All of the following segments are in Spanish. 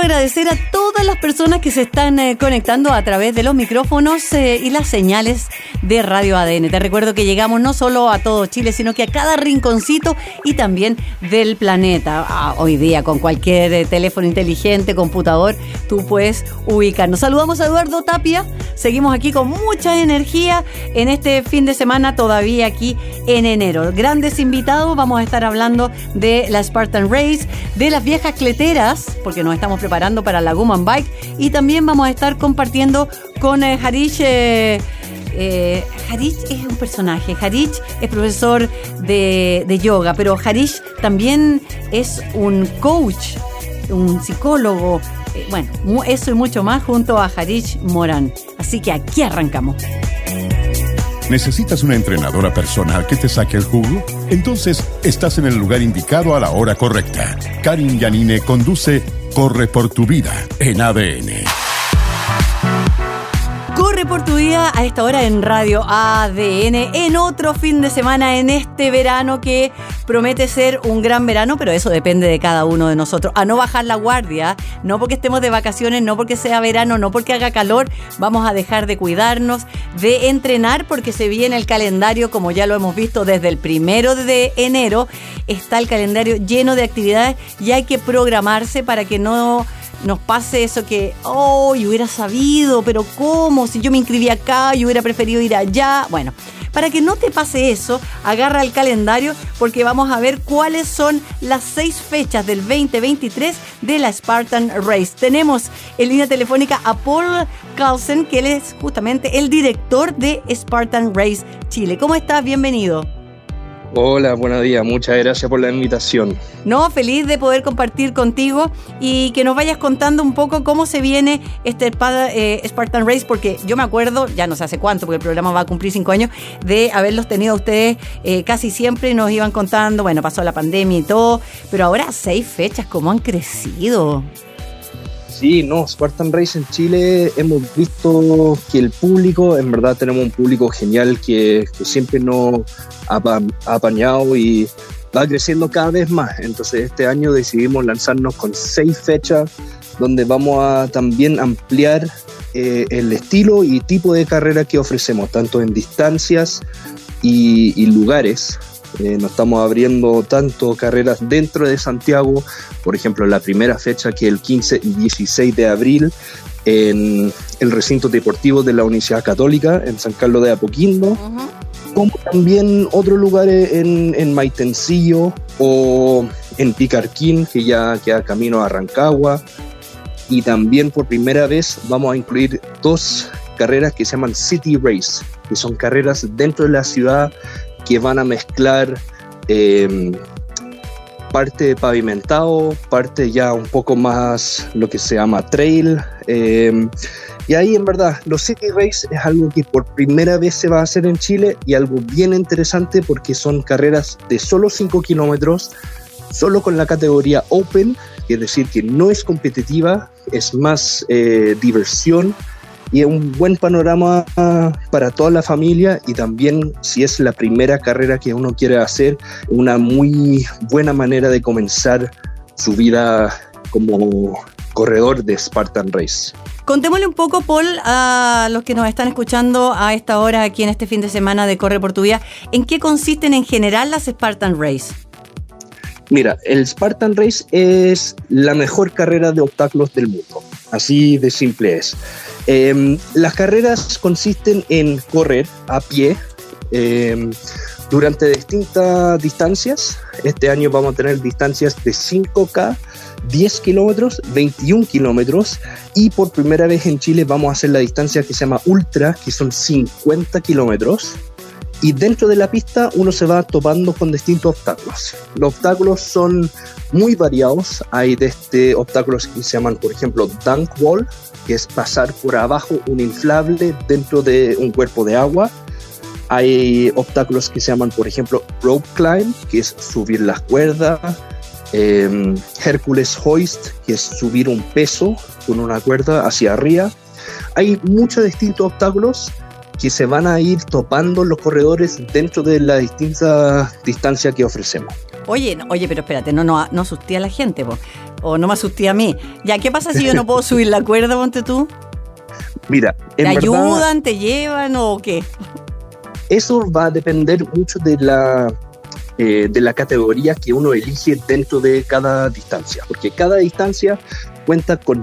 Quiero agradecer a las personas que se están eh, conectando a través de los micrófonos eh, y las señales de Radio ADN. Te recuerdo que llegamos no solo a todo Chile, sino que a cada rinconcito y también del planeta. Ah, hoy día con cualquier eh, teléfono inteligente, computador, tú puedes ubicarnos. Saludamos a Eduardo Tapia. Seguimos aquí con mucha energía en este fin de semana, todavía aquí en enero. Grandes invitados, vamos a estar hablando de la Spartan Race, de las viejas cleteras, porque nos estamos preparando para la Woman Y también vamos a estar compartiendo con eh, Harish. Eh, eh, Harish es un personaje, Harish es profesor de, yoga, pero Harish también es un coach, un psicólogo, bueno, eso y mucho más junto a Harish Moran. Así que aquí arrancamos. ¿Necesitas una entrenadora personal que te saque el jugo? Entonces estás en el lugar indicado a la hora correcta. Karin Yanine conduce Corre por tu vida en ADN. Corre por tu vida a esta hora en Radio ADN, en otro fin de semana, en este verano que promete ser un gran verano, pero eso depende de cada uno de nosotros. A no bajar la guardia, no porque estemos de vacaciones, no porque sea verano, no porque haga calor, vamos a dejar de cuidarnos, de entrenar, porque se viene el calendario, como ya lo hemos visto desde el primero de enero, está el calendario lleno de actividades y hay que programarse para que no nos pase eso que, oh, yo hubiera sabido, pero ¿cómo? Si yo me inscribí acá, yo hubiera preferido ir allá. Bueno, para que no te pase eso, agarra el calendario porque vamos a ver cuáles son las seis fechas del 2023 de la Spartan Race. Tenemos en línea telefónica a Paul Carlsen, que él es justamente el director de Spartan Race Chile. ¿Cómo estás? Bienvenido. Hola, buenos días, muchas gracias por la invitación. No, feliz de poder compartir contigo y que nos vayas contando un poco cómo se viene este eh, Spartan Race, porque yo me acuerdo, ya no sé hace cuánto, porque el programa va a cumplir cinco años, de haberlos tenido a ustedes eh, casi siempre y nos iban contando, bueno, pasó la pandemia y todo, pero ahora seis fechas, ¿cómo han crecido? Sí, no, Spartan Race en Chile hemos visto que el público, en verdad tenemos un público genial que, siempre nos ha, apañado y va creciendo cada vez más. Entonces este año decidimos lanzarnos con seis fechas donde vamos a también ampliar eh, el estilo y tipo de carrera que ofrecemos, tanto en distancias y lugares. Eh, nos estamos abriendo tanto carreras dentro de Santiago, por ejemplo, la primera fecha que el 15 y 16 de abril en el recinto deportivo de la Universidad Católica en San Carlos de Apoquindo, como también otros lugares en, en Maitencillo o en Picarquín, que ya queda camino a Rancagua. Y también por primera vez vamos a incluir dos carreras que se llaman City Race, que son carreras dentro de la ciudad que van a mezclar em, parte pavimentado, parte ya un poco más lo que se llama trail. Em, y ahí en verdad, los City Race es algo que por primera vez se va a hacer en Chile y algo bien interesante porque son carreras de solo 5 kilómetros, solo con la categoría Open, es decir, que no es competitiva, es más eh, diversión y es un buen panorama para toda la familia y también si es la primera carrera que uno quiere hacer, una muy buena manera de comenzar su vida como corredor de Spartan Race. Contémosle un poco, Paul, a los que nos están escuchando a esta hora aquí en este fin de semana de Corre por tu Vida, ¿en qué consisten en general las Spartan Race? Mira, el Spartan Race es la mejor carrera de obstáculos del mundo. Así de simple es. Em, las carreras consisten en correr a pie em, durante distintas distancias. Este año vamos a tener distancias de 5K, 10 kilómetros, 21 kilómetros y por primera vez en Chile vamos a hacer la distancia que se llama Ultra, que son 50 kilómetros Y dentro de la pista uno se va topando con distintos obstáculos. Los obstáculos son muy variados. Hay de este obstáculos que se llaman, por ejemplo, dunk wall, que es pasar por abajo un inflable dentro de un cuerpo de agua. Hay obstáculos que se llaman, por ejemplo, rope climb, que es subir las cuerdas. Eh, Hércules hoist, que es subir un peso con una cuerda hacia arriba. Hay muchos distintos obstáculos que se van a ir topando los corredores dentro de la distinta distancia que ofrecemos. Oye, no, oye, pero espérate, no, no, no asusté a la gente, po. o no me asusté a mí. Ya, ¿qué pasa si yo no puedo subir la cuerda, ponte tú? Mira, ¿te ayudan, te llevan o qué? Eso va a depender mucho de la, eh, de la categoría que uno elige dentro de cada distancia, porque cada distancia cuenta con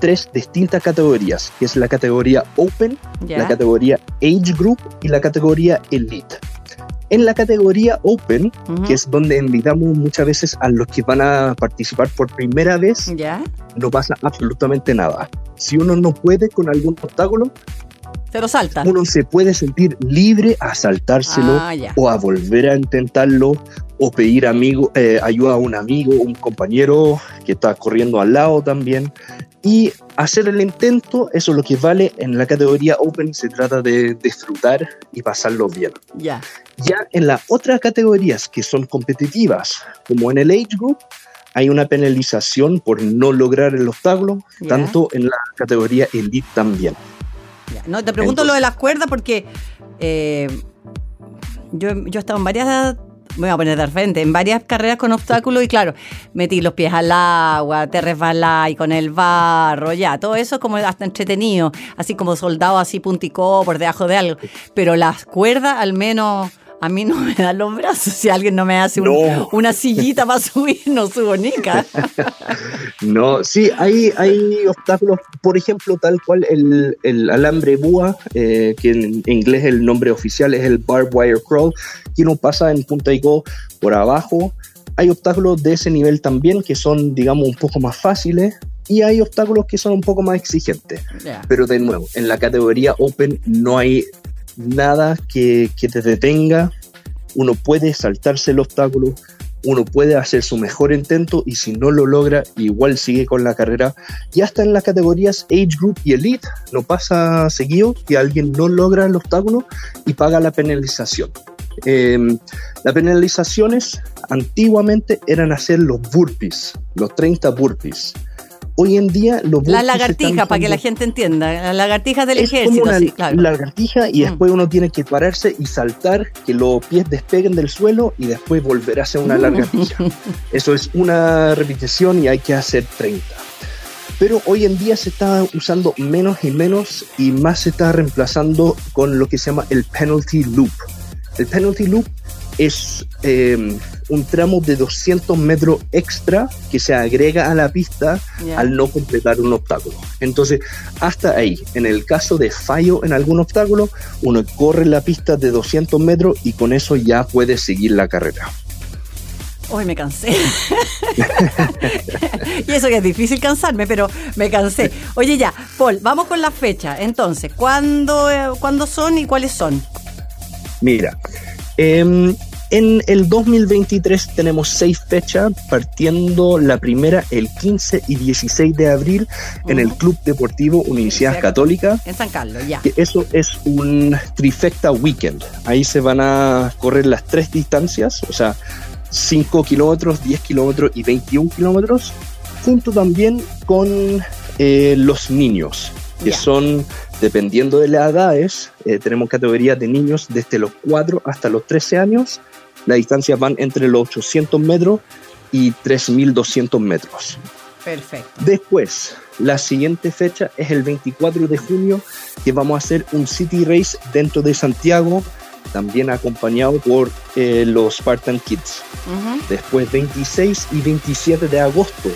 tres distintas categorías, que es la categoría Open, la categoría Age Group y la categoría Elite. En la categoría Open, Ujú. que es donde invitamos muchas veces a los que van a participar por primera vez, no pasa absolutamente nada. Si uno no puede con algún obstáculo, Se lo salta. uno se puede sentir libre a saltárselo Ah, o a volver a intentarlo o pedir amigo, eh, ayuda a un amigo, un compañero que está corriendo al lado también y hacer el intento, eso es lo que vale en la categoría Open, se trata de disfrutar y pasarlo bien. Ya. Ya en las otras categorías que son competitivas, como en el Age Group, hay una penalización por no lograr el obstáculo, Ya. tanto en la categoría Elite también. Ya. No, te pregunto Entonces- lo de las cuerdas porque eh, yo, yo he estado en varias, me voy a poner de frente, en varias carreras con obstáculos y claro, metí los pies al agua, te resbalás y con el barro, ya, todo eso es como hasta entretenido, así como soldado así punticó por debajo de algo, pero las cuerdas al menos... A mí no me dan los brazos. Si alguien no me hace un- una sillita para subir, no subo nica. No, sí, hay, hay obstáculos, por ejemplo, tal cual el, el alambre búa, eh, que en inglés el nombre oficial es el barbed wire crawl, que uno pasa en punta y go por abajo. Hay obstáculos de ese nivel también que son, digamos, un poco más fáciles y hay obstáculos que son un poco más exigentes. Pero de nuevo, en la categoría Open no hay nada que, que te detenga. Uno puede saltarse el obstáculo, uno puede hacer su mejor intento y si no lo logra, igual sigue con la carrera. Y hasta en las categorías Age Group y Elite no pasa seguido que alguien no logra el obstáculo y paga la penalización. Eh, las penalizaciones antiguamente eran hacer los burpees, los 30 burpees. Hoy en día los La lagartija, para que la gente entienda. La lagartija del es como ejército, una sí, claro. lagartija y Mm. después uno tiene que pararse y saltar, que los pies despeguen del suelo y después volver a hacer una lagartija. Eso es una repetición y hay que hacer 30. Pero hoy en día se está usando menos y menos y más se está reemplazando con lo que se llama el penalty loop. El penalty loop es eh, un tramo de 200 metros extra que se agrega a la pista al no completar un obstáculo. Entonces, hasta ahí, en el caso de fallo en algún obstáculo, uno corre la pista de 200 metros y con eso ya puede seguir la carrera. Hoy me cansé. y eso que es difícil cansarme, pero me cansé. Oye, ya, Paul, vamos con la fecha. Entonces, ¿cuándo, eh, ¿cuándo son y cuáles son? Mira, em, en el 2023 tenemos seis fechas, partiendo la primera el 15 y 16 de abril en el. Club Deportivo Universidad Católica. En San Carlos, ya. que eso es un trifecta weekend. Ahí se van a correr las tres distancias, o sea, 5 kilómetros, 10 kilómetros y 21 kilómetros, junto también con eh, los niños, que son, dependiendo de las edades, eh, tenemos categorías de niños desde los 4 hasta los 13 años. Las distancias van entre los 800 metros y 3.200 metros. Perfecto. Después, la siguiente fecha es el 24 de junio, que vamos a hacer un City Race dentro de Santiago, también acompañado por eh, los Spartan Kids. Ujú. Después, 26 y 27 de agosto,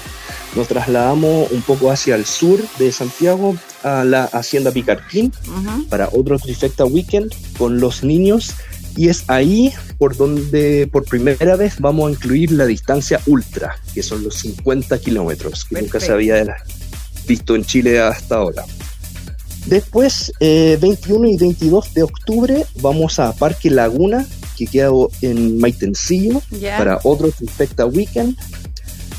nos trasladamos un poco hacia el sur de Santiago, a la Hacienda Picarquín, para otro Trifecta Weekend con los niños. Y es ahí por donde por primera vez vamos a incluir la distancia ultra, que son los 50 kilómetros, que nunca se había visto en Chile hasta ahora. Después, 21 y 22 de octubre, vamos a Parque Laguna, que queda en Maitencillo, para otro Infecta Weekend.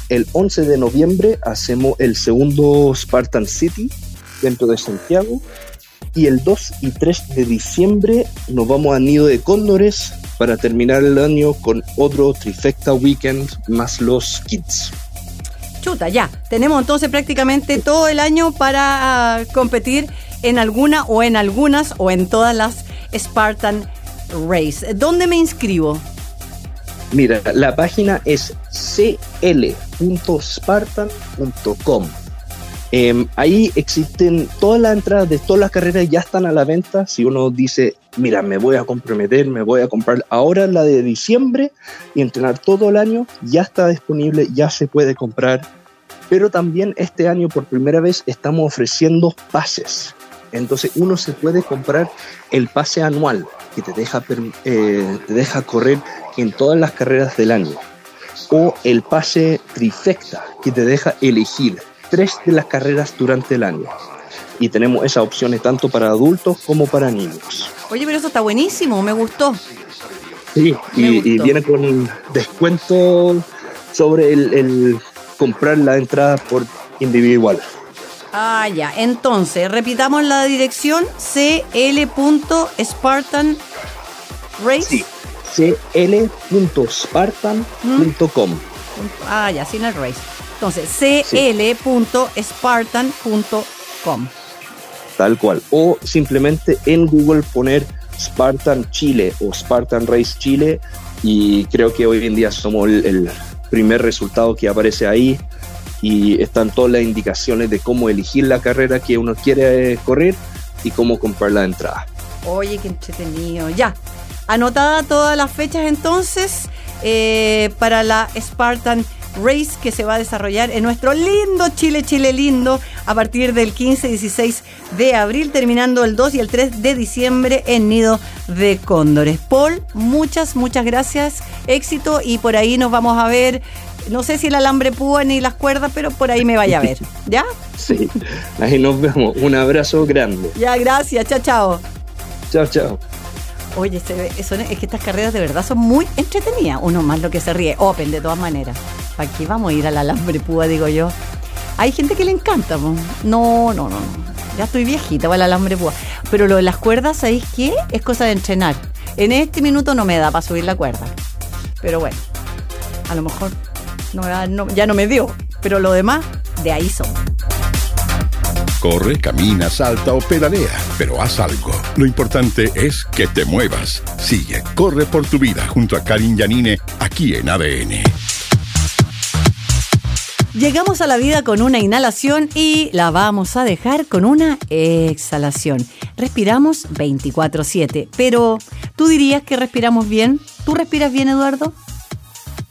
El 11 de noviembre hacemos el segundo Spartan City dentro de Santiago. Y el 2 y 3 de diciembre nos vamos a Nido de Cóndores para terminar el año con otro Trifecta Weekend más los Kids. Chuta, ya. Tenemos entonces prácticamente todo el año para ah, competir en alguna o en algunas o en todas las Spartan Race. ¿Dónde me inscribo? Mira, la página es cl.spartan.com. Em, ahí existen todas las entradas de todas las carreras, ya están a la venta. Si uno dice, mira, me voy a comprometer, me voy a comprar ahora la de diciembre y entrenar todo el año, ya está disponible, ya se puede comprar. Pero también este año por primera vez estamos ofreciendo pases. Entonces uno se puede comprar el pase anual que te deja, eh, te deja correr en todas las carreras del año. O el pase trifecta que te deja elegir tres de las carreras durante el año. Y tenemos esas opciones tanto para adultos como para niños. Oye, pero eso está buenísimo, me gustó. Sí, y, viene con descuento sobre el, el comprar la entrada por individual. Ah, ya. Entonces, repitamos la dirección cl.spartan race. Sí, cl.spartan.com. Ah, ya, sin el race. Entonces, cl.spartan.com. Tal cual. O simplemente en Google poner Spartan Chile o Spartan Race Chile y creo que hoy en día somos el, primer resultado que aparece ahí y están todas las indicaciones de cómo elegir la carrera que uno quiere eh, correr y cómo comprar la entrada. Oye, qué entretenido. Ya, anotada todas las fechas entonces eh, para la Spartan Race que se va a desarrollar en nuestro lindo Chile, Chile lindo, a partir del 15 y 16 de abril, terminando el 2 y el 3 de diciembre en Nido de Cóndores. Paul, muchas, muchas gracias, éxito y por ahí nos vamos a ver. No sé si el alambre púa ni las cuerdas, pero por ahí me vaya a ver. ¿Ya? Sí, ahí nos vemos. Un abrazo grande. Ya, gracias. Chao, chao. Chao, chao. Oye, es que estas carreras de verdad son muy entretenidas. Uno más lo que se ríe. Open, de todas maneras. Aquí vamos a ir al alambre púa, digo yo. Hay gente que le encanta. No, no, no, no. Ya estoy viejita para el alambre púa. Pero lo de las cuerdas, ¿sabéis qué? Es cosa de entrenar. En este minuto no me da para subir la cuerda. Pero bueno, a lo mejor ya no me dio. Pero lo demás, de ahí son. Corre, camina, salta o pedalea, pero haz algo. Lo importante es que te muevas. Sigue, corre por tu vida junto a Karin Yanine aquí en ADN. Llegamos a la vida con una inhalación y la vamos a dejar con una exhalación. Respiramos 24/7, pero ¿tú dirías que respiramos bien? ¿Tú respiras bien, Eduardo?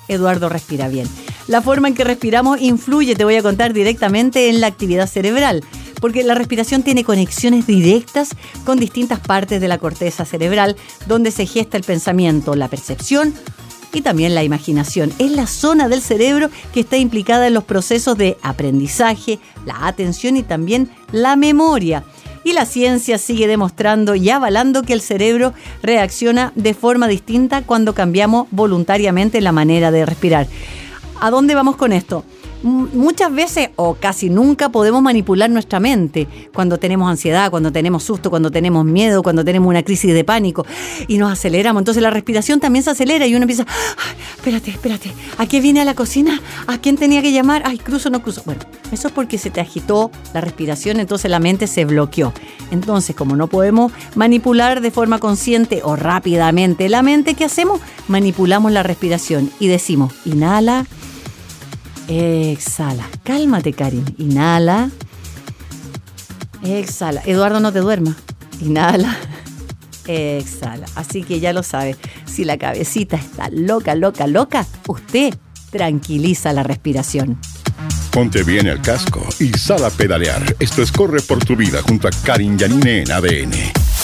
Eduardo respira bien. La forma en que respiramos influye, te voy a contar directamente, en la actividad cerebral porque la respiración tiene conexiones directas con distintas partes de la corteza cerebral, donde se gesta el pensamiento, la percepción y también la imaginación. Es la zona del cerebro que está implicada en los procesos de aprendizaje, la atención y también la memoria. Y la ciencia sigue demostrando y avalando que el cerebro reacciona de forma distinta cuando cambiamos voluntariamente la manera de respirar. ¿A dónde vamos con esto? Muchas veces o casi nunca podemos manipular nuestra mente cuando tenemos ansiedad, cuando tenemos susto, cuando tenemos miedo, cuando tenemos una crisis de pánico y nos aceleramos. Entonces la respiración también se acelera y uno empieza, espérate, espérate, ¿a qué viene a la cocina? ¿A quién tenía que llamar? Ay, cruzo, no cruzo. Bueno, eso es porque se te agitó la respiración, entonces la mente se bloqueó. Entonces, como no podemos manipular de forma consciente o rápidamente la mente, ¿qué hacemos? Manipulamos la respiración y decimos, inhala Exhala. Cálmate, Karin. Inhala. Exhala. Eduardo, no te duerma. Inhala. Exhala. Así que ya lo sabe. Si la cabecita está loca, loca, loca, usted tranquiliza la respiración. Ponte bien el casco y sal a pedalear. Esto es Corre por tu vida junto a Karin Yanine en ADN.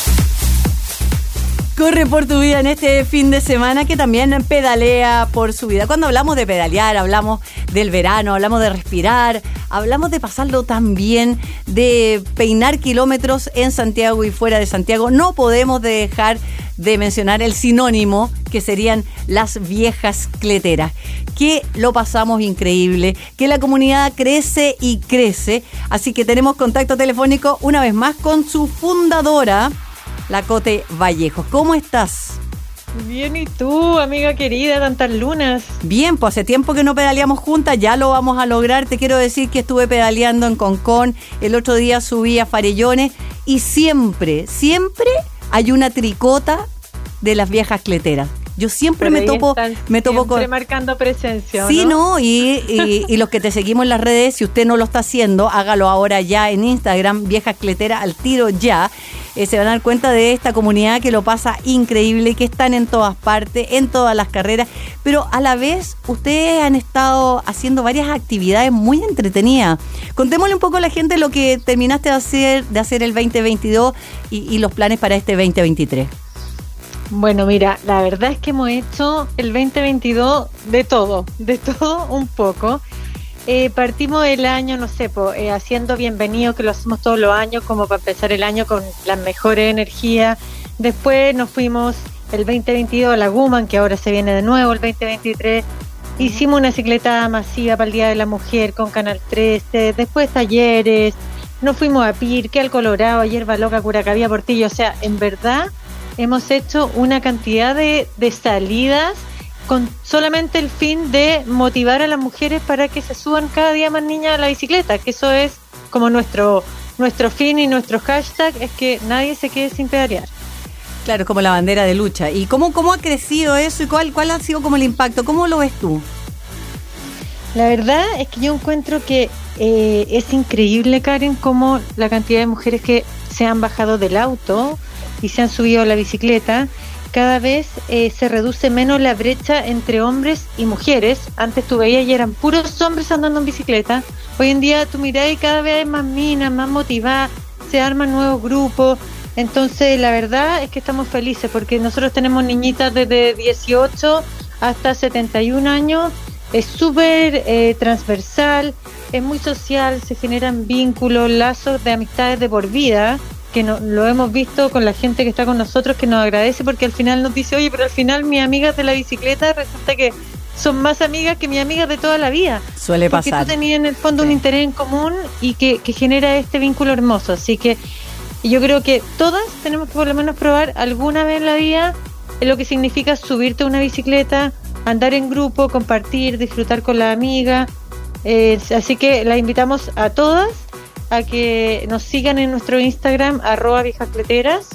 Corre por tu vida en este fin de semana que también pedalea por su vida. Cuando hablamos de pedalear, hablamos del verano, hablamos de respirar, hablamos de pasarlo tan bien, de peinar kilómetros en Santiago y fuera de Santiago. No podemos dejar de mencionar el sinónimo que serían las viejas cleteras, que lo pasamos increíble, que la comunidad crece y crece, así que tenemos contacto telefónico una vez más con su fundadora, la Cote Vallejo. ¿Cómo estás? Bien, ¿y tú, amiga querida, tantas lunas? Bien, pues hace tiempo que no pedaleamos juntas, ya lo vamos a lograr. Te quiero decir que estuve pedaleando en Concón, el otro día subí a Farellones y siempre, siempre hay una tricota de las viejas cleteras. Yo siempre me topo, me topo con. marcando presencia. Sí, no, y, y, los que te seguimos en las redes, si usted no lo está haciendo, hágalo ahora ya en Instagram, viejas cleteras al tiro ya. Eh, se van a dar cuenta de esta comunidad que lo pasa increíble, que están en todas partes, en todas las carreras, pero a la vez ustedes han estado haciendo varias actividades muy entretenidas. Contémosle un poco a la gente lo que terminaste de hacer, de hacer el 2022 y, y los planes para este 2023. Bueno, mira, la verdad es que hemos hecho el 2022 de todo, de todo un poco. Eh, partimos el año, no sé, eh, haciendo bienvenido, que lo hacemos todos los años, como para empezar el año con las mejores energías. Después nos fuimos el 2022 a la Guman, que ahora se viene de nuevo el 2023. Hicimos una cicleta masiva para el Día de la Mujer con Canal 13, después talleres, nos fuimos a Pirque, al Colorado, Hierba Loca, Curacabía, Portillo. O sea, en verdad hemos hecho una cantidad de, salidas con solamente el fin de motivar a las mujeres para que se suban cada día más niñas a la bicicleta, que eso es como nuestro nuestro fin y nuestro hashtag es que nadie se quede sin pedalear. Claro, como la bandera de lucha. ¿Y cómo, cómo ha crecido eso y cuál, cuál ha sido como el impacto? ¿Cómo lo ves tú? La verdad es que yo encuentro que eh, es increíble, Karen, como la cantidad de mujeres que se han bajado del auto, y se han subido a la bicicleta, cada vez eh, se reduce menos la brecha entre hombres y mujeres. Antes tú veías y eran puros hombres andando en bicicleta. Hoy en día tú mirás y cada vez hay más minas, más motivadas, se arman nuevos grupos. Entonces la verdad es que estamos felices porque nosotros tenemos niñitas desde 18 hasta 71 años. Es súper eh, transversal, es muy social, se generan vínculos, lazos de amistades de por vida que no, lo hemos visto con la gente que está con nosotros, que nos agradece porque al final nos dice, oye, pero al final mis amigas de la bicicleta resulta que son más amigas que mis amigas de toda la vida. Suele pasar. Porque tú tenías en el fondo un interés en común y que, que genera este vínculo hermoso. Así que yo creo que todas tenemos que por lo menos probar alguna vez en la vida lo que significa subirte a una bicicleta, andar en grupo, compartir, disfrutar con la amiga. Eh, así que la invitamos a todas a que nos sigan en nuestro Instagram, arroba viejacleteras,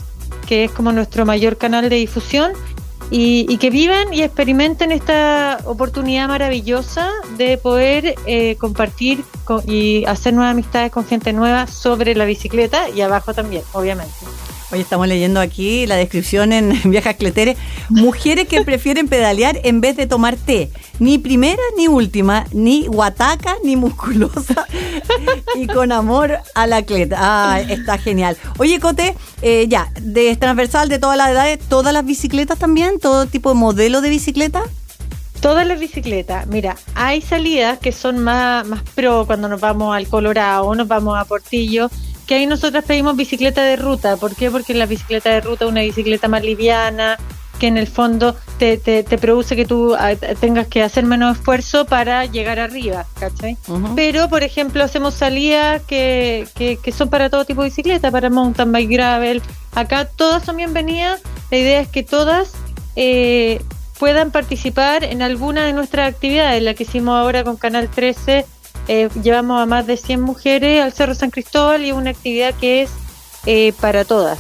que es como nuestro mayor canal de difusión, y, que vivan y experimenten esta oportunidad maravillosa de poder eh, compartir y hacer nuevas amistades con gente nueva sobre la bicicleta y abajo también, obviamente. Hoy estamos leyendo aquí la descripción en Viejas Cleteres. Mujeres que prefieren pedalear en vez de tomar té. Ni primera ni última, ni guataca ni musculosa. y con amor a la cleta. Ah, está genial. Oye, Cote, eh, ya, de transversal de todas las edades, ¿todas las bicicletas también? ¿Todo tipo de modelo de bicicleta? Todas las bicicletas. Mira, hay salidas que son más, más pro cuando nos vamos al Colorado, nos vamos a Portillo que ahí nosotras pedimos bicicleta de ruta. ¿Por qué? Porque la bicicleta de ruta es una bicicleta más liviana, que en el fondo te, te, produce que tú ah, tengas que hacer menos esfuerzo para llegar arriba, ¿cachai? Pero, por ejemplo, hacemos salidas que, que, son para todo tipo de bicicleta, para mountain bike, gravel. Acá todas son bienvenidas. La idea es que todas eh, puedan participar en alguna de nuestras actividades, la que hicimos ahora con Canal 13 eh, llevamos a más de 100 mujeres al Cerro San Cristóbal y es una actividad que es eh, para todas.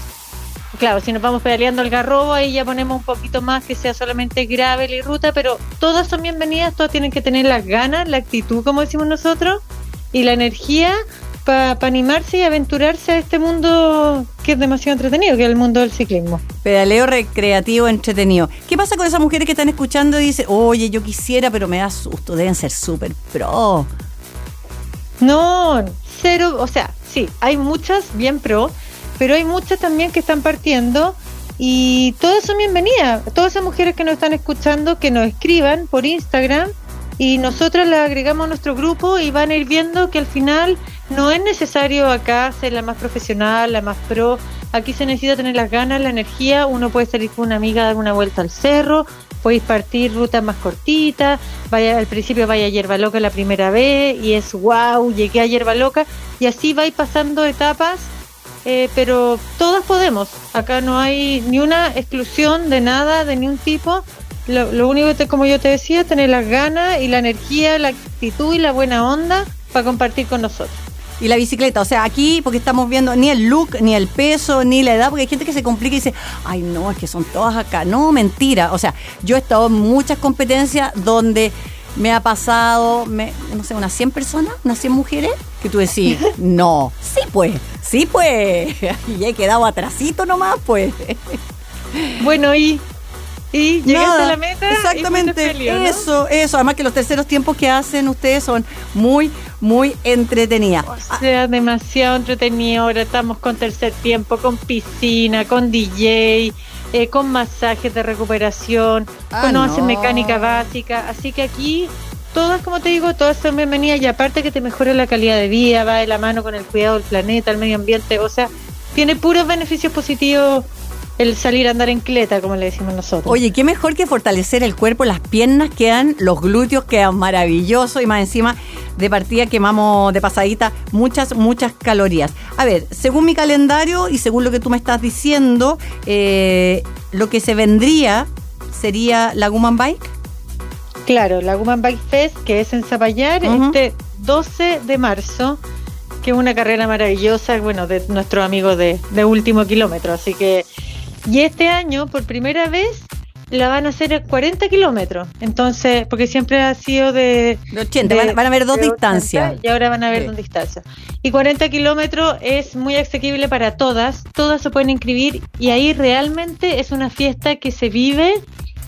Claro, si nos vamos pedaleando el garrobo, ahí ya ponemos un poquito más que sea solamente gravel y ruta, pero todas son bienvenidas, todas tienen que tener las ganas, la actitud, como decimos nosotros, y la energía para animarse y aventurarse a este mundo que es demasiado entretenido, que es el mundo del ciclismo. Pedaleo recreativo entretenido. ¿Qué pasa con esas mujeres que están escuchando y dicen, oye, yo quisiera, pero me da susto, deben ser súper pro? No, cero, o sea, sí, hay muchas bien pro, pero hay muchas también que están partiendo Y todas son bienvenidas. Todas esas mujeres que nos están escuchando, que nos escriban por Instagram y nosotros las agregamos a nuestro grupo y van a ir viendo que al final no es necesario acá ser la más profesional, la más pro. Aquí se necesita tener las ganas, la energía. Uno puede salir con una amiga a dar una vuelta al cerro, podéis partir rutas más cortitas. Vaya, al principio vaya a Hierba Loca la primera vez y es wow, llegué a Hierba Loca. Y así vais pasando etapas eh, pero todas podemos. Acá no hay ni una exclusión de nada, de ningún tipo. Lo, único que, como yo te decía, tener las ganas y la energía, la actitud y la buena onda para compartir con nosotros. Y la bicicleta, o sea, aquí porque estamos viendo ni el look, ni el peso, ni la edad, porque hay gente que se complica y dice, ay no, es que son todas acá. No, mentira. O sea, yo he estado en muchas competencias donde me ha pasado, me, no sé, unas 100 personas, unas 100 mujeres, que tú decís, no, sí pues, sí pues, y he quedado atrasito nomás pues. Bueno, y, y llegaste a la meta. Exactamente, eso, eso. Además que los terceros tiempos que hacen ustedes son muy, muy entretenidas. O sea, demasiado entretenido. Ahora estamos con tercer tiempo, con piscina, con DJ eh, con masajes de recuperación, ah, conocen mecánica básica, así que aquí todas, como te digo, todas son bienvenidas y aparte que te mejora la calidad de vida, va de la mano con el cuidado del planeta, el medio ambiente, o sea, tiene puros beneficios positivos el salir a andar en cleta, como le decimos nosotros. Oye, qué mejor que fortalecer el cuerpo, las piernas quedan, los glúteos quedan maravillosos y más encima de partida quemamos de pasadita muchas, muchas calorías. A ver, según mi calendario y según lo que tú me estás diciendo, eh, lo que se vendría sería la Guman Bike. Claro, la Guman Bike Fest, que es en Zapallar, este 12 de marzo que es una carrera maravillosa, bueno, de nuestros amigos de, de último kilómetro. Así que y este año, por primera vez, la van a hacer a 40 kilómetros. Entonces, porque siempre ha sido de. 80, van, a ver dos distancias. Y ahora van a ver dos distancias. Y 40 kilómetros es muy asequible para todas. Todas se pueden inscribir y ahí realmente es una fiesta que se vive.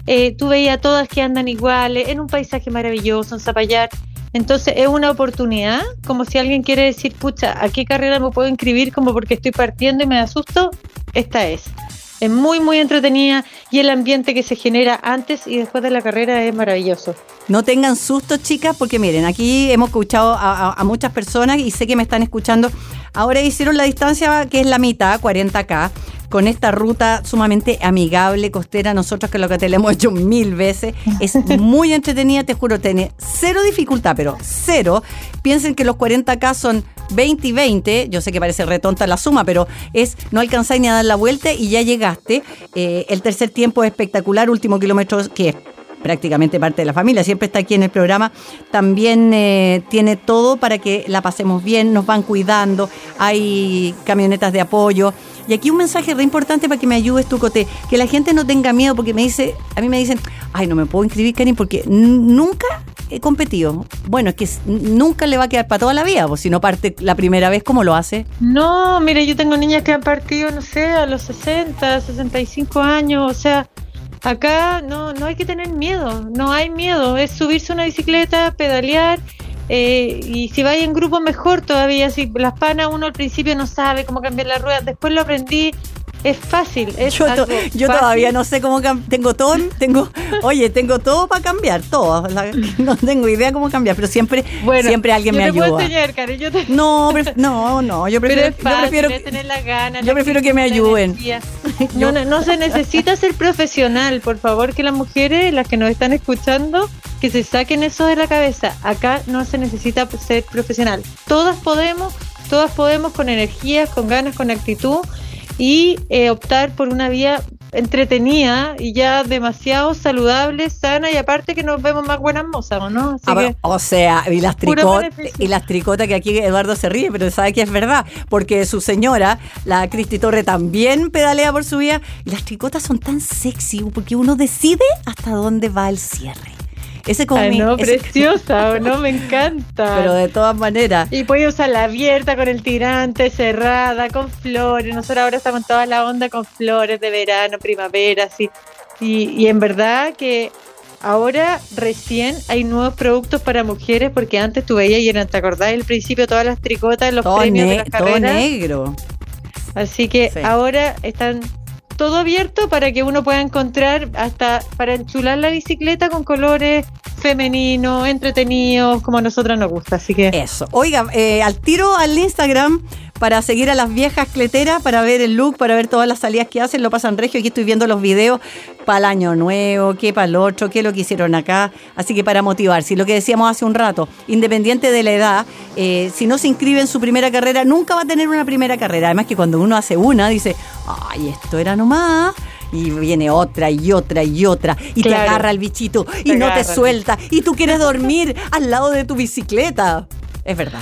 Eh, tú veías a todas que andan iguales, en un paisaje maravilloso, en Zapallar. Entonces es una oportunidad, como si alguien quiere decir, pucha, ¿a qué carrera me puedo inscribir como porque estoy partiendo y me asusto? Esta es es muy, muy entretenida y el ambiente que se genera antes y después de la carrera es maravilloso. No tengan susto, chicas, porque miren, aquí hemos escuchado a, muchas personas y sé que me están escuchando. Ahora hicieron la distancia que es la mitad, 40K, con esta ruta sumamente amigable, costera. Nosotros que lo que te hemos hecho mil veces. Es muy entretenida, te juro, tiene cero dificultad, pero cero. Piensen que los 40K son 20 y 20, yo sé que parece retonta la suma, pero es no alcanzáis ni a dar la vuelta y ya llegaste. Eh, el tercer tiempo es espectacular, último kilómetro que es prácticamente parte de la familia, siempre está aquí en el programa, también eh, tiene todo para que la pasemos bien, nos van cuidando, hay camionetas de apoyo. Y aquí un mensaje re importante para que me ayudes tú, Cote, que la gente no tenga miedo, porque me dice, a mí me dicen, ay, no me puedo inscribir, Karin, porque nunca he competido. Bueno, es que nunca le va a quedar para toda la vida, pues si no parte la primera vez, ¿cómo lo hace? No, mire, yo tengo niñas que han partido, no sé, a los 60, 65 años, o sea, acá no, no hay que tener miedo, no hay miedo, es subirse una bicicleta, pedalear. Eh, y si vais en grupo mejor todavía, si las panas uno al principio no sabe cómo cambiar la rueda, después lo aprendí es fácil, es yo, yo todavía no sé cómo tengo todo, tengo, oye, tengo todo para cambiar, todo. no tengo idea cómo cambiar, pero siempre, siempre alguien me ayuda. No, no, no, yo prefiero, yo prefiero tener la gana, yo prefiero que me ayuden. No, no, se necesita ser profesional, por favor, que las mujeres, las que nos están escuchando, que se saquen eso de la cabeza. Acá no se necesita ser profesional. Todas podemos, todas podemos con energías, con ganas, con actitud y eh, optar por una vía entretenida y ya demasiado saludable, sana y aparte que nos vemos más buenas mozas, ¿no? o sea, y las, tricotas, y las tricotas que aquí Eduardo se ríe, pero sabe que es verdad, porque su señora, la Cristi Torre, también pedalea por su vía y las tricotas son tan sexy porque uno decide hasta dónde va el cierre. Ese como no, preciosa, no, me encanta. Pero de todas maneras. Y puede usarla abierta con el tirante, cerrada, con flores. Nosotros ahora estamos en toda la onda con flores de verano, primavera, así. Y, y en verdad que ahora recién hay nuevos productos para mujeres porque antes tú veías y eran, ¿te acordás? Al principio todas las tricotas, los premios de las carreras. Todo negro. Así que ahora están todo abierto para que uno pueda encontrar hasta para enchular la bicicleta con colores femeninos, entretenidos, como a nosotras nos gusta. Así que. Eso. Oiga, eh, al tiro al Instagram para seguir a las viejas cleteras, para ver el look, para ver todas las salidas que hacen, lo pasan regio. Aquí estoy viendo los videos para el año nuevo, qué para el otro, qué lo que hicieron acá. Así que para motivar, si lo que decíamos hace un rato, independiente de la edad, eh, si no se inscribe en su primera carrera, nunca va a tener una primera carrera. Además que cuando uno hace una, dice, ay, esto era nomás y viene otra y otra y otra y te agarra el bichito y no te suelta y tú quieres dormir al lado de tu bicicleta. Es verdad.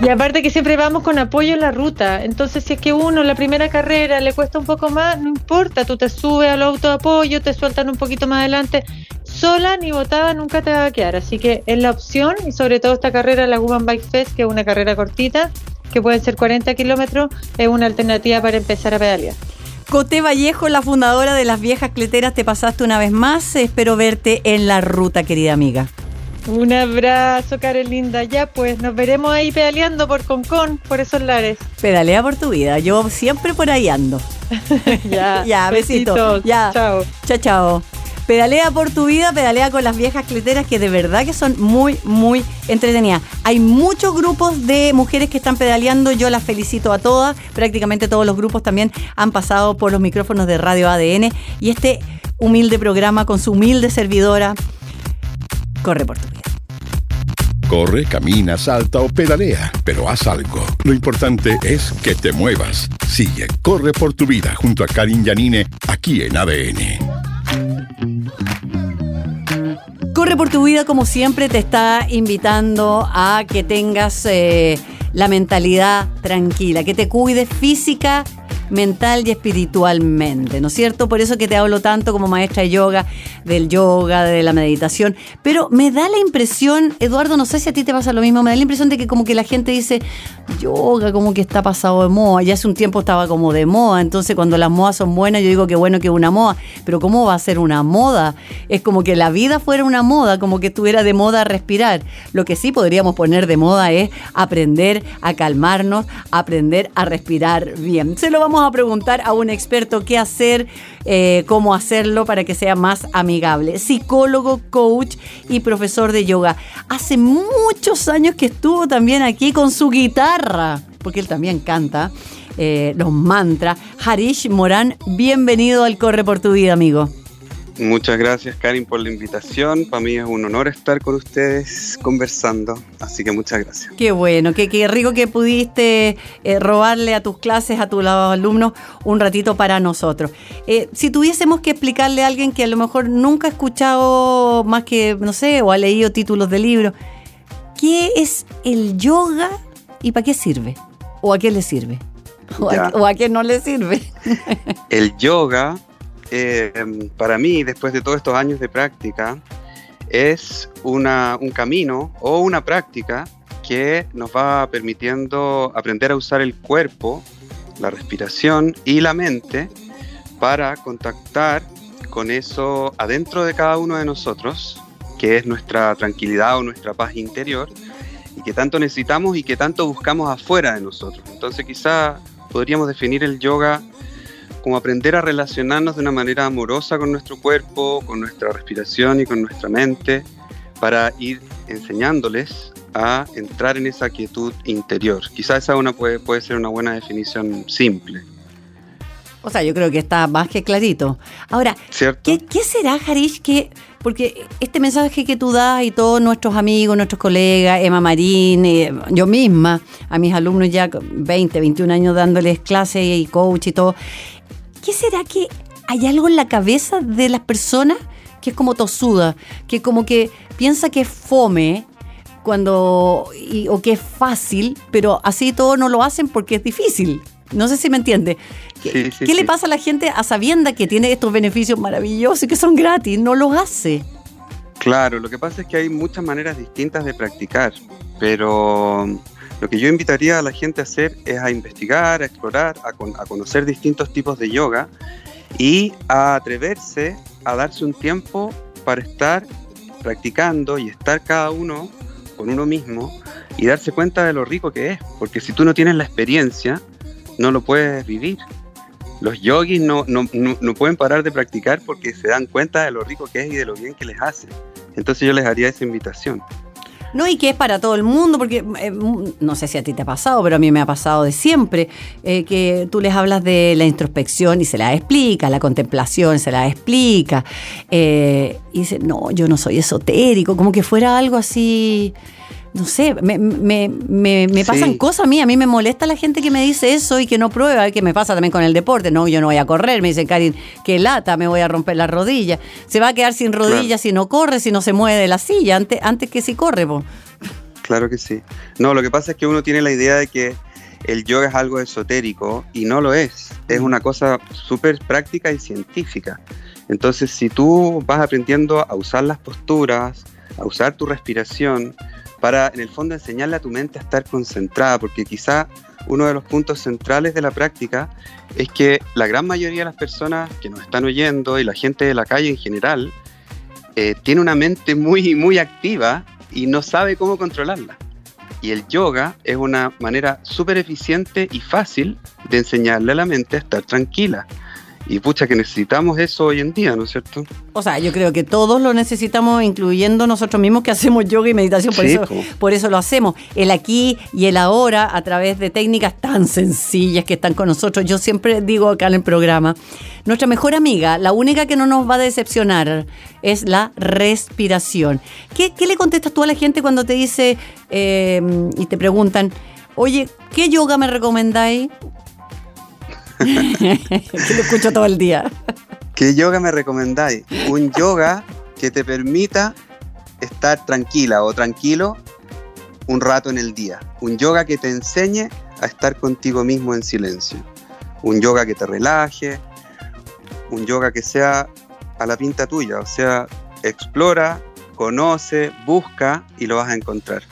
Y aparte que siempre vamos con apoyo en la ruta. Entonces, si es que uno la primera carrera le cuesta un poco más, no importa, tú te subes al auto de apoyo, te sueltan un poquito más adelante. Sola ni botada nunca te va a quedar. Así que es la opción y sobre todo esta carrera, la Woman Bike Fest, que es una carrera cortita, que puede ser 40 kilómetros, es una alternativa para empezar a pedalear. Coté Vallejo, la fundadora de las viejas cleteras, te pasaste una vez más. Espero verte en la ruta, querida amiga. Un abrazo, Karen Linda. Ya, pues nos veremos ahí pedaleando por Concón, por esos lares. Pedalea por tu vida. Yo siempre por ahí ando. ya, ya, besito. Ya. Chao. Chao, chao. Pedalea por tu vida, pedalea con las viejas cleteras que de verdad que son muy, muy entretenidas. Hay muchos grupos de mujeres que están pedaleando, yo las felicito a todas. Prácticamente todos los grupos también han pasado por los micrófonos de Radio ADN y este humilde programa con su humilde servidora corre por tu vida. Corre, camina, salta o pedalea, pero haz algo. Lo importante es que te muevas. Sigue, corre por tu vida junto a Karin Yanine aquí en ADN. Corre por tu vida, como siempre, te está invitando a que tengas eh, la mentalidad tranquila, que te cuides física mental y espiritualmente, ¿no es cierto? Por eso que te hablo tanto como maestra de yoga, del yoga, de la meditación, pero me da la impresión, Eduardo, no sé si a ti te pasa lo mismo, me da la impresión de que como que la gente dice, yoga como que está pasado de moda, ya hace un tiempo estaba como de moda, entonces cuando las modas son buenas yo digo que bueno que una moda, pero ¿cómo va a ser una moda? Es como que la vida fuera una moda, como que estuviera de moda respirar. Lo que sí podríamos poner de moda es aprender a calmarnos, aprender a respirar bien. Se lo vamos a preguntar a un experto qué hacer, eh, cómo hacerlo para que sea más amigable. Psicólogo, coach y profesor de yoga. Hace muchos años que estuvo también aquí con su guitarra, porque él también canta. Eh, los mantras. Harish Morán, bienvenido al Corre por tu vida, amigo. Muchas gracias, Karin, por la invitación. Para mí es un honor estar con ustedes conversando, así que muchas gracias. Qué bueno, qué, qué rico que pudiste eh, robarle a tus clases, a tus alumnos, un ratito para nosotros. Eh, si tuviésemos que explicarle a alguien que a lo mejor nunca ha escuchado más que, no sé, o ha leído títulos de libros, ¿qué es el yoga y para qué sirve? ¿O a qué le sirve? ¿O a, o a qué no le sirve? el yoga eh, para mí, después de todos estos años de práctica, es un camino o una práctica que nos va permitiendo aprender a usar el cuerpo, la respiración y la mente para contactar con eso adentro de cada uno de nosotros, que es nuestra tranquilidad o nuestra paz interior, y que tanto necesitamos y que tanto buscamos afuera de nosotros. Entonces quizá podríamos definir el yoga como aprender a relacionarnos de una manera amorosa con nuestro cuerpo, con nuestra respiración y con nuestra mente, para ir enseñándoles a entrar en esa quietud interior. Quizás esa una puede, puede ser una buena definición simple. O sea, yo creo que está más que clarito. Ahora, ¿qué, ¿qué, será, Harish, que... Porque este mensaje que tú das y todos nuestros amigos, nuestros colegas, Emma Marín, eh, yo misma, a mis alumnos ya 20, 21 años dándoles clases y coach y todo, ¿qué será que hay algo en la cabeza de las personas que es como tosuda, que como que piensa que es fome cuando o que es fácil, pero así todo no lo hacen porque es difícil. No sé si me entiende. ¿Qué, le pasa a la gente a sabienda que tiene estos beneficios maravillosos y que son gratis? No los hace. Claro, lo que pasa es que hay muchas maneras distintas de practicar, pero lo que yo invitaría a la gente a hacer es a investigar, a explorar, a, conocer distintos tipos de yoga y a atreverse a darse un tiempo para estar practicando y estar cada uno con uno mismo y darse cuenta de lo rico que es, porque si tú no tienes la experiencia, no lo puedes vivir. los yogis no, no, no, pueden parar de practicar porque se dan cuenta de lo rico que es y de lo bien que les hace. Entonces yo les haría esa invitación. No, y que es para todo el mundo, porque eh, no sé si a ti te ha pasado, pero a mí me ha pasado de siempre, eh, que tú les hablas de la introspección y se la explica, la contemplación se la explica, eh, y dice, no, yo no soy esotérico, como que fuera algo así no sé, me, me, me, pasan cosas a mí, a mí me molesta la gente que me dice eso y que no prueba, que me pasa también con el deporte, no, yo no voy a correr, me dicen, Karin, qué lata, me voy a romper la rodilla, se va a quedar sin rodillas si no corre, si no se mueve de la silla, antes, antes que si corre. Claro que sí. No, lo que pasa es que uno tiene la idea de que el yoga es algo esotérico y no lo es, es una cosa súper práctica y científica. Entonces, si tú vas aprendiendo a usar las posturas, a usar tu respiración, para en el fondo enseñarle a tu mente a estar concentrada, porque quizá uno de los puntos centrales de la práctica es que la gran mayoría de las personas que nos están oyendo y la gente de la calle en general eh, tiene una mente muy, muy activa y no sabe cómo controlarla. Y el yoga es una manera súper eficiente y fácil de enseñarle a la mente a estar tranquila. Y pucha que necesitamos eso hoy en día, ¿no es cierto? O sea, yo creo que todos lo necesitamos, incluyendo nosotros mismos que hacemos yoga y meditación, por, eso, por eso lo hacemos. El aquí y el ahora a través de técnicas tan sencillas que están con nosotros. Yo siempre digo acá en el programa, nuestra mejor amiga, la única que no nos va a decepcionar, es la respiración. ¿Qué, le contestas tú a la gente cuando te dice eh, y te preguntan, oye, ¿qué yoga me recomendáis? que lo escucho todo el día. ¿Qué yoga me recomendáis? Un yoga que te permita estar tranquila o tranquilo un rato en el día. Un yoga que te enseñe a estar contigo mismo en silencio. Un yoga que te relaje. Un yoga que sea a la pinta tuya. O sea, explora, conoce, busca y lo vas a encontrar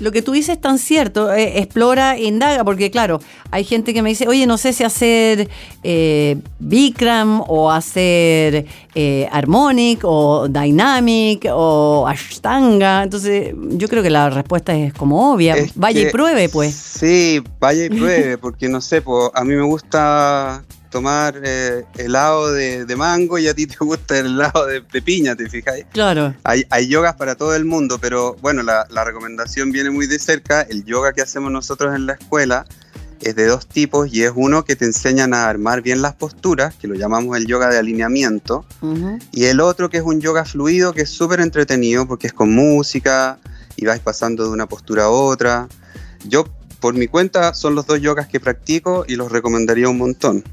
lo que tú dices es tan cierto, eh, explora, indaga, porque claro, hay gente que me dice, oye, no sé si hacer eh, Bikram o hacer eh, Harmonic o Dynamic o Ashtanga. Entonces, yo creo que la respuesta es como obvia. vaya y pruebe, pues. Sí, vaya y pruebe, porque no sé, pues, a mí me gusta tomar eh, helado de, mango y a ti te gusta el helado de, piña, ¿te fijáis? Claro. Hay, hay, yogas para todo el mundo, pero bueno, la, la, recomendación viene muy de cerca. El yoga que hacemos nosotros en la escuela es de dos tipos y es uno que te enseñan a armar bien las posturas, que lo llamamos el yoga de alineamiento, y el otro que es un yoga fluido que es súper entretenido porque es con música y vais pasando de una postura a otra. Yo, por mi cuenta, son los dos yogas que practico y los recomendaría un montón.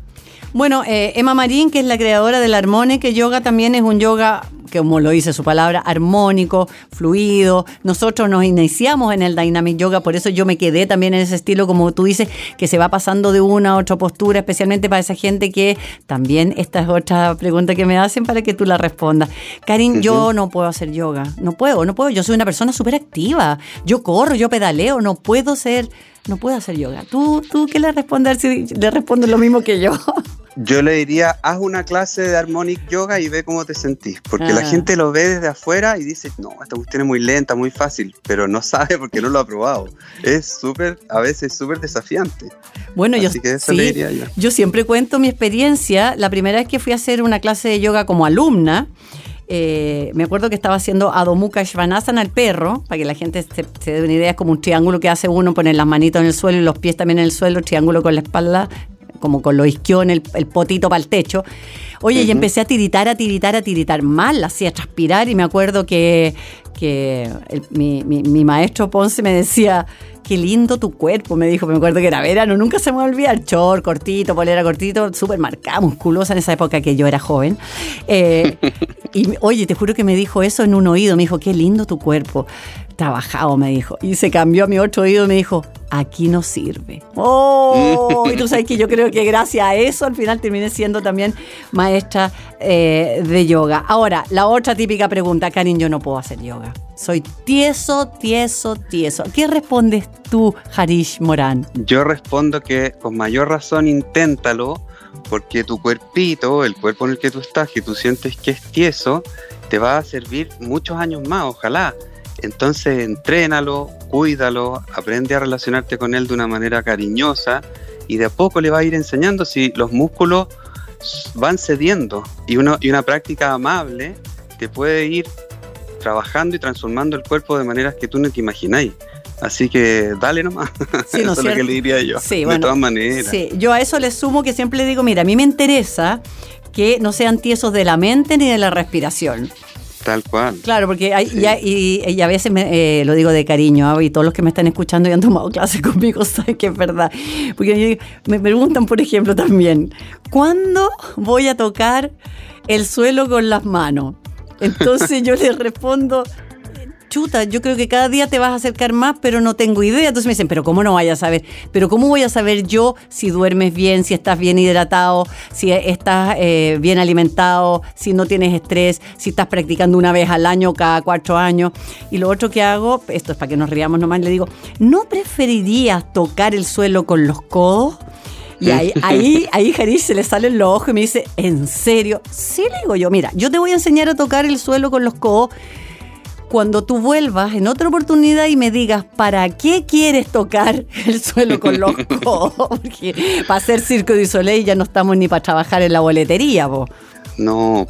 Bueno, eh, Emma Marín, que es la creadora del Harmonic Yoga, también es un yoga que como lo dice su palabra, armónico, fluido. Nosotros nos iniciamos en el Dynamic Yoga, por eso yo me quedé también en ese estilo, como tú dices, que se va pasando de una a otra postura, especialmente para esa gente que también esta es otra pregunta que me hacen para que tú la respondas. Karin, yo no puedo hacer yoga, no puedo, no puedo, yo soy una persona súper activa, yo corro, yo pedaleo, no puedo ser no puedo hacer yoga. ¿Tú, tú qué le respondes si le respondes lo mismo que yo? Yo le diría, haz una clase de Harmonic Yoga y ve cómo te sentís, porque la ah. gente lo ve desde afuera y dice, no, esta cuestión es muy lenta, muy fácil, pero no sabe porque no lo ha probado. Es súper, a veces súper desafiante. Bueno, yo, yo siempre cuento mi experiencia. La primera vez que fui a hacer una clase de yoga como alumna, eh, me acuerdo que estaba haciendo Adho Mukha Svanasana al perro, para que la gente se, se, dé una idea, es como un triángulo que hace uno, poner las manitos en el suelo y los pies también en el suelo, triángulo con la espalda, como con los isquiones, el, el potito para el techo. Oye, y empecé a tiritar, a tiritar, a tiritar mal, hacía transpirar y me acuerdo que, que mi, mi, maestro Ponce me decía, qué lindo tu cuerpo, me dijo, me acuerdo que era verano, nunca se me va a olvidar, short, cortito, polera cortito, súper marcada, musculosa en esa época que yo era joven. Eh, y oye, te juro que me dijo eso en un oído, me dijo, qué lindo tu cuerpo trabajado, me dijo. Y se cambió a mi otro oído y me dijo, aquí no sirve. ¡Oh! y tú sabes que yo creo que gracias a eso al final terminé siendo también maestra eh, de yoga. Ahora, la otra típica pregunta, Karin, yo no puedo hacer yoga. Soy tieso, tieso, tieso. ¿Qué respondes tú, Harish Morán? Yo respondo que con mayor razón inténtalo, porque tu cuerpito, el cuerpo en el que tú estás, que tú sientes que es tieso, te va a servir muchos años más, ojalá. Entonces, entrénalo, cuídalo, aprende a relacionarte con él de una manera cariñosa y de a poco le va a ir enseñando si los músculos van cediendo y, uno, y una práctica amable te puede ir trabajando y transformando el cuerpo de maneras que tú no te imagináis. Así que dale nomás. Sí, ¿no eso es lo que le diría yo. Sí, de todas maneras. Sí, yo a eso le sumo que siempre le digo, mira, a mí me interesa que no sean tiesos de la mente ni de la respiración. Tal cual. Claro, porque hay, y, y, a veces me, eh, lo digo de cariño, ¿ah? y todos los que me están escuchando y han tomado clases conmigo saben que es verdad. Porque me preguntan, por ejemplo, también, ¿cuándo voy a tocar el suelo con las manos? Entonces yo les respondo, chuta, yo creo que cada día te vas a acercar más, pero no tengo idea. Entonces me dicen, pero ¿cómo no vaya a saber? Pero ¿cómo voy a saber yo si duermes bien, si estás bien hidratado, si estás eh, bien alimentado, si no tienes estrés, si estás practicando una vez al año, cada cuatro años? Y lo otro que hago, esto es para que nos riamos nomás, le digo, ¿no preferirías tocar el suelo con los codos? Y ahí, ahí, ahí Jarish se le salen los ojos y me dice, ¿en serio? Sí, le digo yo, mira, yo te voy a enseñar a tocar el suelo con los codos cuando tú vuelvas en otra oportunidad y me digas, ¿para qué quieres tocar el suelo con los codos? Porque para hacer Circo de Soleil ya no estamos ni para trabajar en la boletería, vos. No,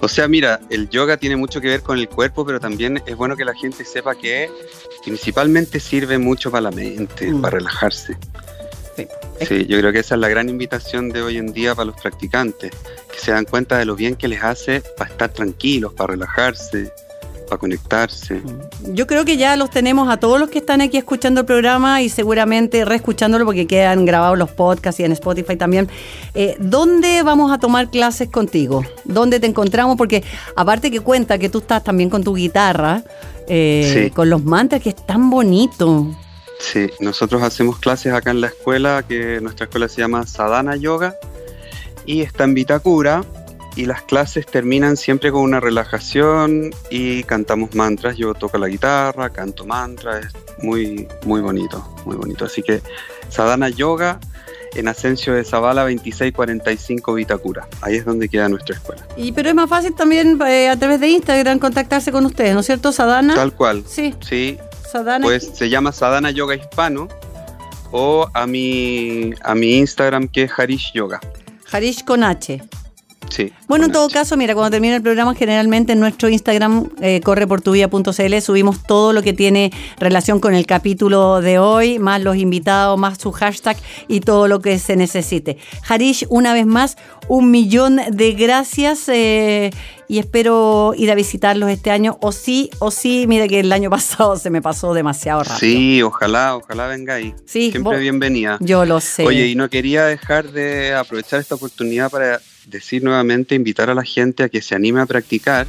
o sea, mira, el yoga tiene mucho que ver con el cuerpo, pero también es bueno que la gente sepa que principalmente sirve mucho para la mente, mm. para relajarse. Sí. sí, yo creo que esa es la gran invitación de hoy en día para los practicantes, que se dan cuenta de lo bien que les hace para estar tranquilos, para relajarse, para conectarse. Yo creo que ya los tenemos a todos los que están aquí escuchando el programa y seguramente reescuchándolo porque quedan grabados los podcasts y en Spotify también. Eh, ¿Dónde vamos a tomar clases contigo? ¿Dónde te encontramos? Porque aparte que cuenta que tú estás también con tu guitarra, eh, con los mantras, que es tan bonito. Sí, nosotros hacemos clases acá en la escuela, que nuestra escuela se llama Sadhana Yoga y está en Vitacura y las clases terminan siempre con una relajación y cantamos mantras. Yo toco la guitarra, canto mantras, es muy, muy bonito, muy bonito. Así que Sadhana Yoga en Ascenso de Zavala 2645 Vitacura. Ahí es donde queda nuestra escuela. Y pero es más fácil también eh, a través de Instagram contactarse con ustedes, ¿no es cierto, Sadhana? Tal cual. Sí. Sí. Sadhana. Pues se llama Sadhana Yoga Hispano o a mi a mi Instagram que es Harish Yoga. Harish con H. Sí, bueno, en todo caso, mira, cuando termina el programa, generalmente en nuestro Instagram, eh, correportuvia.cl, subimos todo lo que tiene relación con el capítulo de hoy, más los invitados, más su hashtag y todo lo que se necesite. Harish, una vez más, un millón de gracias eh, y espero ir a visitarlos este año. O sí, o sí, mire que el año pasado se me pasó demasiado rápido. Sí, ojalá, ojalá venga ahí. Sí, Siempre bienvenida. Yo lo sé. Oye, y no quería dejar de aprovechar esta oportunidad para decir nuevamente, invitar a la gente a que se anime a practicar,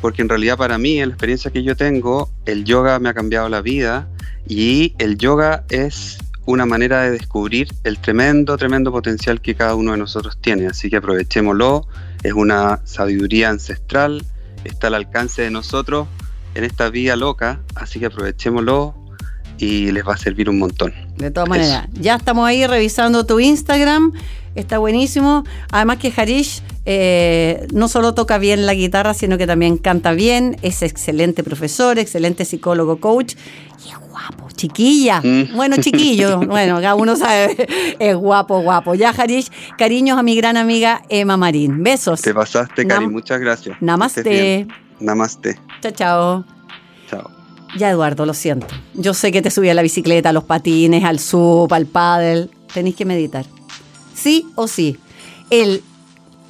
porque en realidad para mí, en la experiencia que yo tengo, el yoga me ha cambiado la vida y el yoga es una manera de descubrir el tremendo, tremendo potencial que cada uno de nosotros tiene. Así que aprovechémoslo, es una sabiduría ancestral, está al alcance de nosotros en esta vida loca, así que aprovechémoslo y les va a servir un montón. De todas maneras, ya estamos ahí revisando tu Instagram está buenísimo. Además que Harish eh, no solo toca bien la guitarra, sino que también canta bien, es excelente profesor, excelente psicólogo, coach, y es guapo, chiquilla. Mm. Bueno, chiquillo, bueno, cada uno sabe, es guapo, guapo. Ya, Harish, cariños a mi gran amiga Emma Marín. Besos. Te pasaste, Cari, muchas gracias. Namaste. Namaste. Chao, chao. Chao. Ya, Eduardo, lo siento. Yo sé que te subí a la bicicleta, a los patines, al sub, al paddle. Tenéis que meditar sí o sí. El,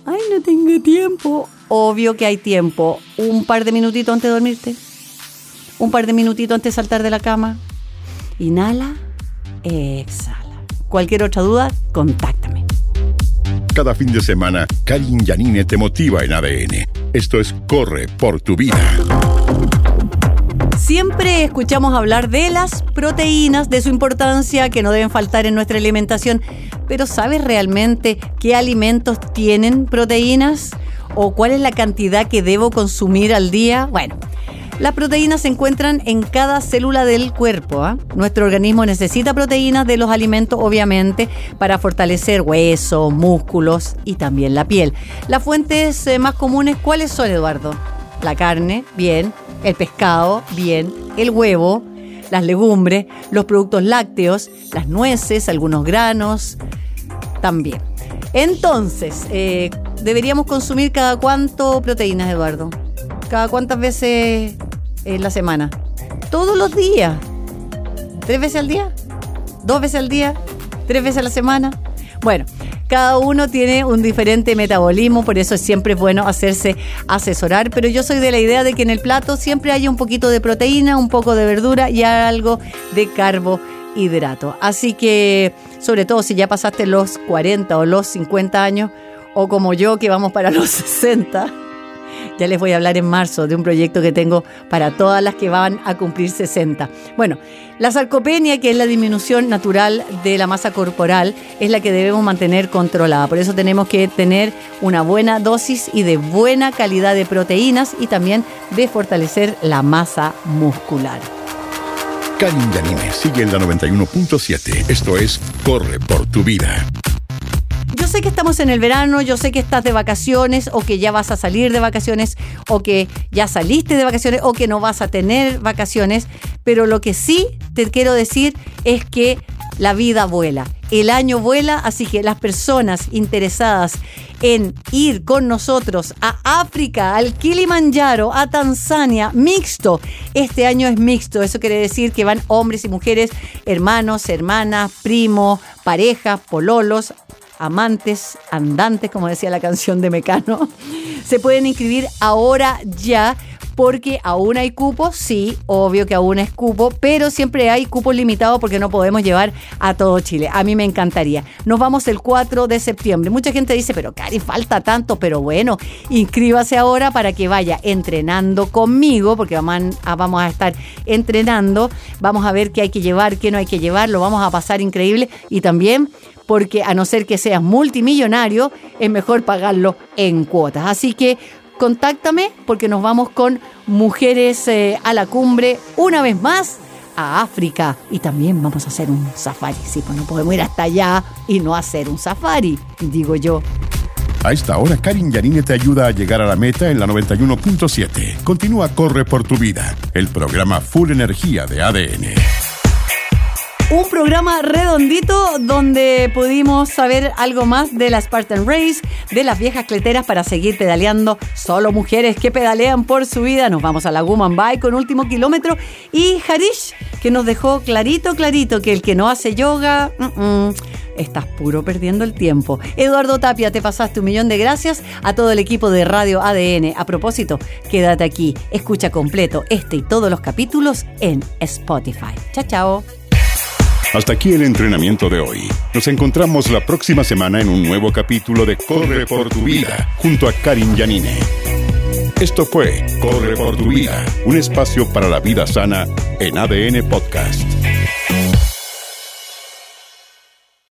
ay, no tengo tiempo. Obvio que hay tiempo. Un par de minutitos antes de dormirte. Un par de minutitos antes de saltar de la cama. Inhala, exhala. Cualquier otra duda, contáctame. Cada fin de semana, Karin Yanine te motiva en ADN. Esto es Corre por tu vida. Siempre escuchamos hablar de las proteínas, de su importancia, que no deben faltar en nuestra alimentación, pero ¿sabes realmente qué alimentos tienen proteínas? ¿O cuál es la cantidad que debo consumir al día? Bueno. Las proteínas se encuentran en cada célula del cuerpo. ¿ah? Nuestro organismo necesita proteínas de los alimentos, obviamente, para fortalecer huesos, músculos y también la piel. Las fuentes eh, más comunes, ¿cuáles son, Eduardo? La carne, bien el pescado, bien, el huevo, las legumbres, los productos lácteos, las nueces, algunos granos, también. Entonces, eh, deberíamos consumir cada cuánto proteínas, Eduardo. Cada cuántas veces en la semana. Todos los días. ¿Tres veces al día? ¿Dos veces al día? ¿Tres veces a la semana? Bueno, cada uno tiene un diferente metabolismo, por eso es siempre bueno hacerse asesorar, pero yo soy de la idea de que en el plato siempre haya un poquito de proteína, un poco de verdura y algo de carbohidrato. Así que, sobre todo si ya pasaste los 40 o los 50 años, o como yo que vamos para los 60, ya les voy a hablar en marzo de un proyecto que tengo para todas las que van a cumplir 60. Bueno, la sarcopenia, que es la disminución natural de la masa corporal, es la que debemos mantener controlada. Por eso tenemos que tener una buena dosis y de buena calidad de proteínas y también de fortalecer la masa muscular. Karin Yanine sigue en la 91.7. Esto es Corre por tu vida yo sé que estamos en el verano, yo sé que estás de vacaciones o que ya vas a salir de vacaciones o que ya saliste de vacaciones o que no vas a tener vacaciones, pero lo que sí te quiero decir es que la vida vuela, el año vuela, así que las personas interesadas en ir con nosotros a África, al Kilimanjaro, a Tanzania, mixto. Este año es mixto, eso quiere decir que van hombres y mujeres, hermanos, hermanas, primos, parejas, pololos, amantes, andantes, como decía la canción de Mecano, se pueden inscribir ahora ya porque aún hay cupos, sí, obvio que aún es cupo, pero siempre hay cupos limitados porque no podemos llevar a todo Chile. A mí me encantaría. Nos vamos el 4 de septiembre. Mucha gente dice, pero Cari, falta tanto, pero bueno, inscríbase ahora para que vaya entrenando conmigo, porque vamos a estar entrenando, vamos a ver qué hay que llevar, qué no hay que llevar, lo vamos a pasar increíble y también porque a no ser que seas multimillonario, es mejor pagarlo en cuotas. Así que contáctame porque nos vamos con mujeres eh, a la cumbre una vez más a África y también vamos a hacer un safari. Sí, pues no podemos ir hasta allá y no hacer un safari, digo yo. A esta hora, Karin Yanine te ayuda a llegar a la meta en la 91.7. Continúa Corre por tu vida, el programa Full Energía de ADN. Un programa redondito donde pudimos saber algo más de la Spartan Race, de las viejas cleteras para seguir pedaleando. Solo mujeres que pedalean por su vida. Nos vamos a la Woman Bike con último kilómetro. Y Harish, que nos dejó clarito, clarito que el que no hace yoga, estás puro perdiendo el tiempo. Eduardo Tapia, te pasaste un millón de gracias a todo el equipo de Radio ADN. A propósito, quédate aquí, escucha completo este y todos los capítulos en Spotify. Chao, chao. Hasta aquí el entrenamiento de hoy. Nos encontramos la próxima semana en un nuevo capítulo de Corre por tu vida junto a Karin Yanine. Esto fue Corre por tu vida, un espacio para la vida sana en ADN Podcast.